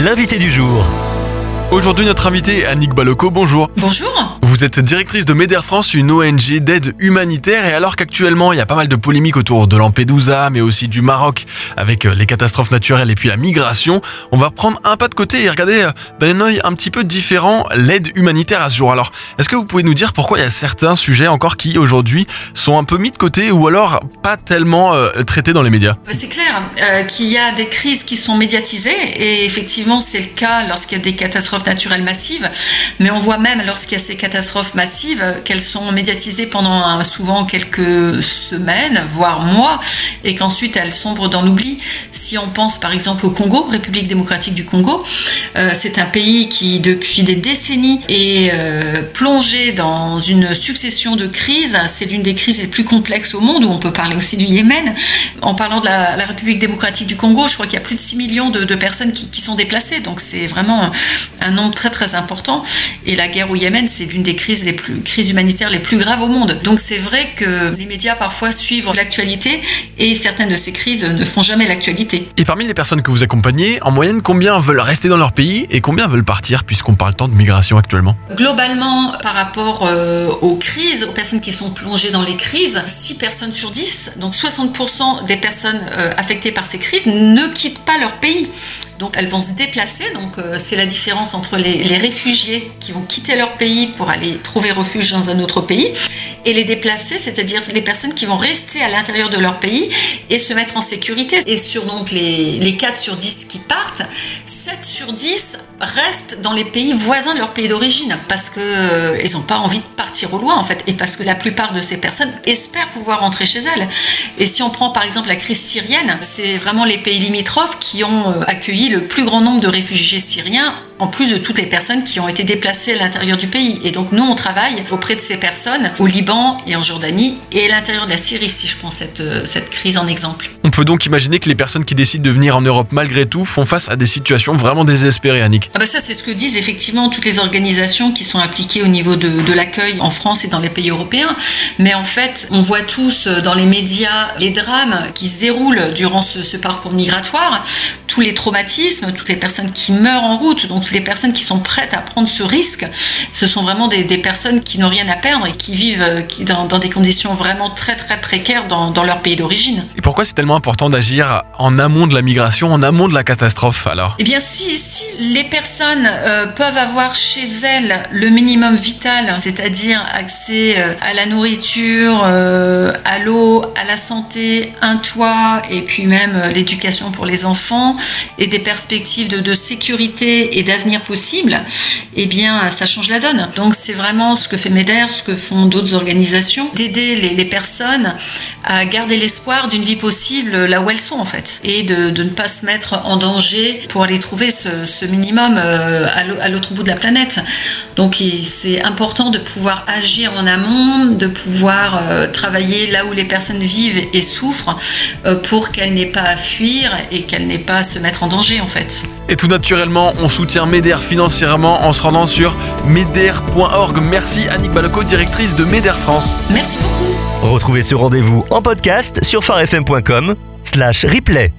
l'invité du jour. Aujourd'hui, notre invité est Annick Baloco. Bonjour. Bonjour. Vous êtes directrice de MEDER France, une ONG d'aide humanitaire. Et alors qu'actuellement, il y a pas mal de polémiques autour de Lampedusa, mais aussi du Maroc, avec euh, les catastrophes naturelles et puis la migration, on va prendre un pas de côté et regarder euh, d'un œil un petit peu différent l'aide humanitaire à ce jour. Alors, est-ce que vous pouvez nous dire pourquoi il y a certains sujets encore qui, aujourd'hui, sont un peu mis de côté ou alors pas tellement euh, traités dans les médias? Bah, C'est clair euh, qu'il y a des crises qui sont médiatisées et effectivement c'est le cas lorsqu'il y a des catastrophes naturelles massives, mais on voit même lorsqu'il y a ces catastrophes massives euh, qu'elles sont médiatisées pendant souvent quelques semaines, voire mois, et qu'ensuite elles sombrent dans l'oubli. Si on pense par exemple au Congo, République démocratique du Congo, euh, c'est un pays qui depuis des décennies est euh, plongé dans une succession de crises. C'est l'une des crises les plus complexes au monde, où on peut parler aussi du Yémen. En parlant de la, République démocratique du Congo, je crois qu'il y a plus de 6 millions de, personnes qui, sont déplacées, donc c'est vraiment un nombre très très important. Et la guerre au Yémen, c'est l'une des crises les plus crises humanitaires les plus graves au monde. Donc c'est vrai que les médias parfois suivent l'actualité et certaines de ces crises ne font jamais l'actualité. Et parmi les personnes que vous accompagnez, en moyenne, combien veulent rester dans leur pays et combien veulent partir, puisqu'on parle tant de migration actuellement? Globalement, par rapport euh, aux crises, aux personnes qui sont plongées dans les crises, 6 personnes sur 10, donc 60% des personnes euh, affectées par ces crises ne quittent pas leur pays. Donc elles vont se déplacer, donc euh, c'est la différence entre les, les réfugiés qui vont quitter leur pays pour aller trouver refuge dans un autre pays et les déplacés, c'est-à-dire les personnes qui vont rester à l'intérieur de leur pays et se mettre en sécurité. Et sur donc les, les 4 sur 10 qui partent, 7 sur 10 restent dans les pays voisins de leur pays d'origine parce que euh, n'ont pas envie de partir au loin en fait et parce que la plupart de ces personnes espèrent pouvoir rentrer chez elles. Et si on prend par exemple la crise syrienne, c'est vraiment les pays limitrophes qui ont euh, accueilli le plus grand nombre de réfugiés syriens en plus de toutes les personnes qui ont été déplacées à l'intérieur du pays. Et donc nous, on travaille auprès de ces personnes au Liban et en Jordanie et à l'intérieur de la Syrie, si je prends cette, euh, cette crise en exemple. On peut donc imaginer que les personnes qui décident de venir en Europe malgré tout font face à des situations vraiment désespérées, Annick. Ah bah ça, c'est ce que disent effectivement toutes les organisations qui sont appliquées au niveau de, de l'accueil en France et dans les pays européens. Mais en fait, on voit tous euh, dans les médias les drames qui se déroulent durant ce, ce parcours migratoire, tous les traumatismes, toutes les personnes qui meurent en route, donc toutes les personnes qui sont prêtes à prendre ce risque. Ce sont vraiment des, des personnes qui n'ont rien à perdre et qui vivent euh, dans, dans des conditions vraiment très très précaires dans, dans leur pays d'origine. Et pourquoi c'est tellement important d'agir en amont de la migration, en amont de la catastrophe alors? Eh bien, si, si les personnes euh, peuvent avoir chez elles le minimum vital, c'est-à-dire accès euh, à la nourriture, euh, à l'eau, à la santé, un toit, et puis même l'éducation pour les enfants, et des perspectives de, sécurité et d'avenir possible, eh bien, ça change la donne. Donc, c'est vraiment ce que fait MEDER, ce que font d'autres organisations, d'aider les, personnes à garder l'espoir d'une vie possible là où elles sont, en fait, et de, ne pas se mettre en danger pour aller trouver ce, minimum euh, à l'au- à l'autre bout de la planète. Donc, c'est important de pouvoir agir en amont, de pouvoir euh, travailler là où les personnes vivent et souffrent euh, pour qu'elles n'aient pas à fuir et qu'elles n'aient pas à se mettre en danger, en fait. Et tout naturellement, on soutient MEDER financièrement en se rendant sur meder.org. Merci Annick Baloco, directrice de MEDER France. Merci beaucoup. Retrouvez ce rendez-vous en podcast sur farfm.com slash replay.